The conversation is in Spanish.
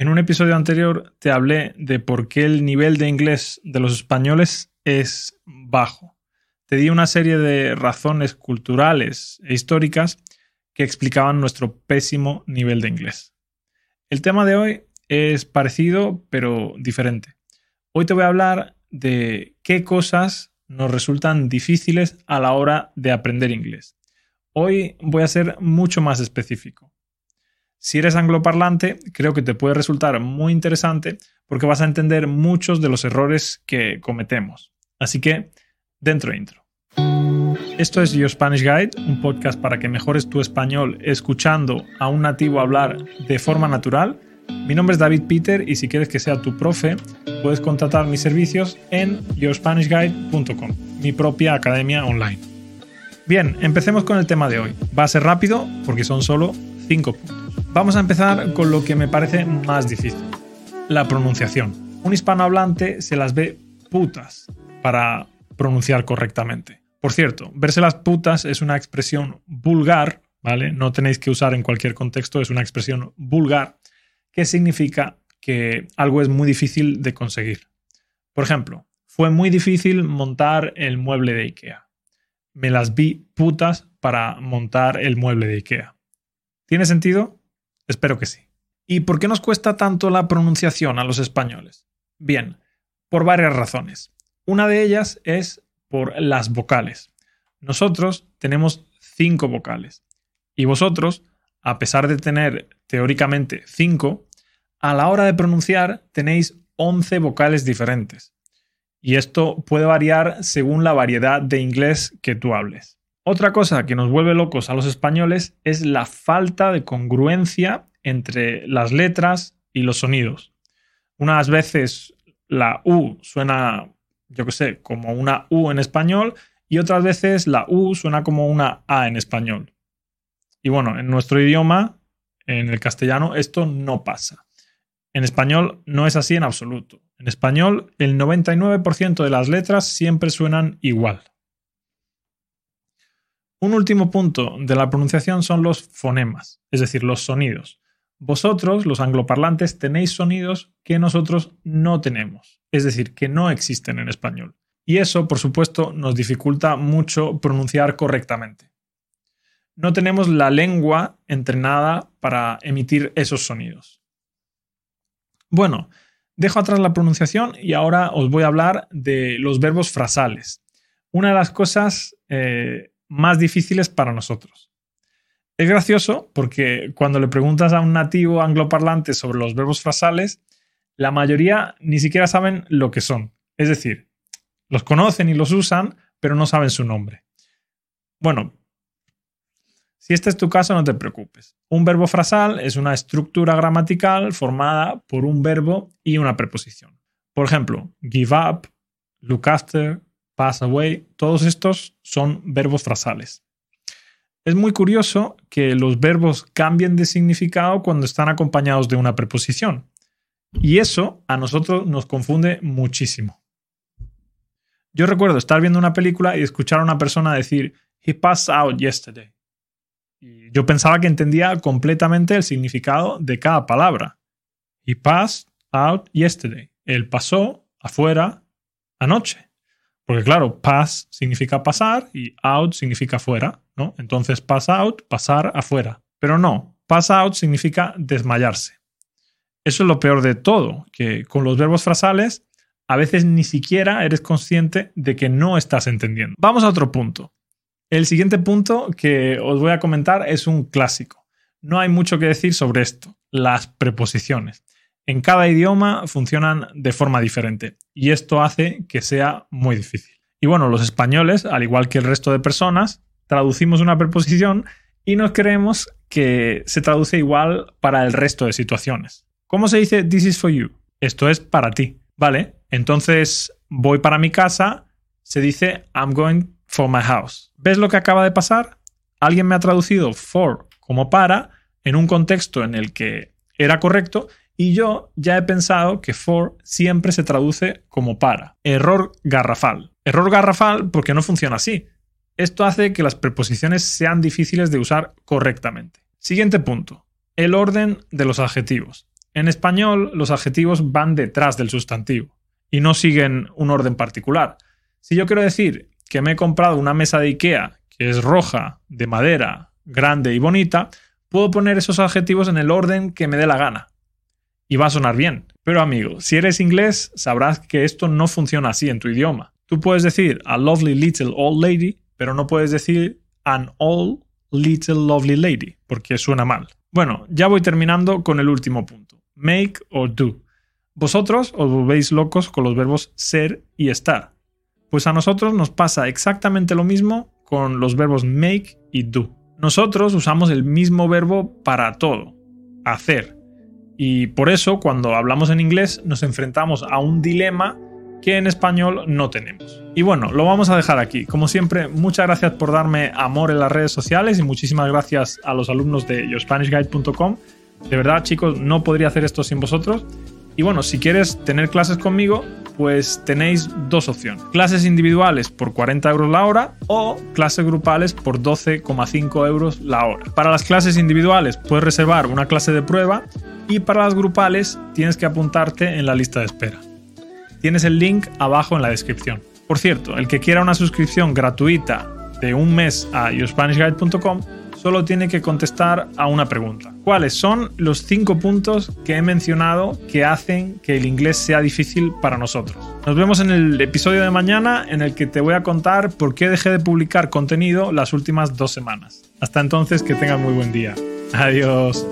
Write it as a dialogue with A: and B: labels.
A: En un episodio anterior te hablé de por qué el nivel de inglés de los españoles es bajo. Te di una serie de razones culturales e históricas que explicaban nuestro pésimo nivel de inglés. El tema de hoy es parecido pero diferente. Hoy te voy a hablar de qué cosas nos resultan difíciles a la hora de aprender inglés. Hoy voy a ser mucho más específico. Si eres angloparlante, creo que te puede resultar muy interesante porque vas a entender muchos de los errores que cometemos. Así que, dentro intro. Esto es Your Spanish Guide, un podcast para que mejores tu español escuchando a un nativo hablar de forma natural. Mi nombre es David Peter y si quieres que sea tu profe, puedes contratar mis servicios en yourspanishguide.com, mi propia academia online. Bien, empecemos con el tema de hoy. Va a ser rápido porque son solo 5 puntos. Vamos a empezar con lo que me parece más difícil, la pronunciación. Un hispanohablante se las ve putas para pronunciar correctamente. Por cierto, verse las putas es una expresión vulgar, ¿vale? No tenéis que usar en cualquier contexto, es una expresión vulgar que significa que algo es muy difícil de conseguir. Por ejemplo, fue muy difícil montar el mueble de IKEA. Me las vi putas para montar el mueble de IKEA. ¿Tiene sentido? Espero que sí. ¿Y por qué nos cuesta tanto la pronunciación a los españoles? Bien, por varias razones. Una de ellas es por las vocales. Nosotros tenemos cinco vocales y vosotros, a pesar de tener teóricamente cinco, a la hora de pronunciar tenéis 11 vocales diferentes. Y esto puede variar según la variedad de inglés que tú hables. Otra cosa que nos vuelve locos a los españoles es la falta de congruencia entre las letras y los sonidos. Unas veces la U suena, yo qué sé, como una U en español y otras veces la U suena como una A en español. Y bueno, en nuestro idioma, en el castellano, esto no pasa. En español no es así en absoluto. En español, el 99% de las letras siempre suenan igual. Un último punto de la pronunciación son los fonemas, es decir, los sonidos. Vosotros, los angloparlantes, tenéis sonidos que nosotros no tenemos, es decir, que no existen en español. Y eso, por supuesto, nos dificulta mucho pronunciar correctamente. No tenemos la lengua entrenada para emitir esos sonidos. Bueno, dejo atrás la pronunciación y ahora os voy a hablar de los verbos frasales. Una de las cosas eh, más difíciles para nosotros. Es gracioso porque cuando le preguntas a un nativo angloparlante sobre los verbos frasales, la mayoría ni siquiera saben lo que son. Es decir, los conocen y los usan, pero no saben su nombre. Bueno, si este es tu caso, no te preocupes. Un verbo frasal es una estructura gramatical formada por un verbo y una preposición. Por ejemplo, give up, look after, pass away, todos estos son verbos frasales. Es muy curioso que los verbos cambien de significado cuando están acompañados de una preposición. Y eso a nosotros nos confunde muchísimo. Yo recuerdo estar viendo una película y escuchar a una persona decir, He passed out yesterday yo pensaba que entendía completamente el significado de cada palabra. He passed out yesterday. Él pasó afuera anoche. Porque claro, pass significa pasar y out significa fuera, ¿no? Entonces pass out, pasar afuera. Pero no, pass out significa desmayarse. Eso es lo peor de todo, que con los verbos frasales a veces ni siquiera eres consciente de que no estás entendiendo. Vamos a otro punto. El siguiente punto que os voy a comentar es un clásico. No hay mucho que decir sobre esto, las preposiciones. En cada idioma funcionan de forma diferente y esto hace que sea muy difícil. Y bueno, los españoles, al igual que el resto de personas, traducimos una preposición y nos creemos que se traduce igual para el resto de situaciones. ¿Cómo se dice this is for you? Esto es para ti, ¿vale? Entonces voy para mi casa, se dice I'm going for my house. ¿Ves lo que acaba de pasar? Alguien me ha traducido for como para en un contexto en el que era correcto y yo ya he pensado que for siempre se traduce como para. Error garrafal. Error garrafal porque no funciona así. Esto hace que las preposiciones sean difíciles de usar correctamente. Siguiente punto. El orden de los adjetivos. En español, los adjetivos van detrás del sustantivo y no siguen un orden particular. Si yo quiero decir que me he comprado una mesa de IKEA que es roja, de madera, grande y bonita, puedo poner esos adjetivos en el orden que me dé la gana. Y va a sonar bien. Pero amigo, si eres inglés, sabrás que esto no funciona así en tu idioma. Tú puedes decir a lovely little old lady, pero no puedes decir an old little lovely lady, porque suena mal. Bueno, ya voy terminando con el último punto. Make o do. Vosotros os volvéis locos con los verbos ser y estar. Pues a nosotros nos pasa exactamente lo mismo con los verbos make y do. Nosotros usamos el mismo verbo para todo, hacer. Y por eso cuando hablamos en inglés nos enfrentamos a un dilema que en español no tenemos. Y bueno, lo vamos a dejar aquí. Como siempre, muchas gracias por darme amor en las redes sociales y muchísimas gracias a los alumnos de yourspanishguide.com. De verdad, chicos, no podría hacer esto sin vosotros. Y bueno, si quieres tener clases conmigo, pues tenéis dos opciones. Clases individuales por 40 euros la hora o clases grupales por 12,5 euros la hora. Para las clases individuales puedes reservar una clase de prueba y para las grupales tienes que apuntarte en la lista de espera. Tienes el link abajo en la descripción. Por cierto, el que quiera una suscripción gratuita de un mes a yourspanishguide.com solo tiene que contestar a una pregunta. ¿Cuáles son los cinco puntos que he mencionado que hacen que el inglés sea difícil para nosotros? Nos vemos en el episodio de mañana en el que te voy a contar por qué dejé de publicar contenido las últimas dos semanas. Hasta entonces, que tengas muy buen día. Adiós.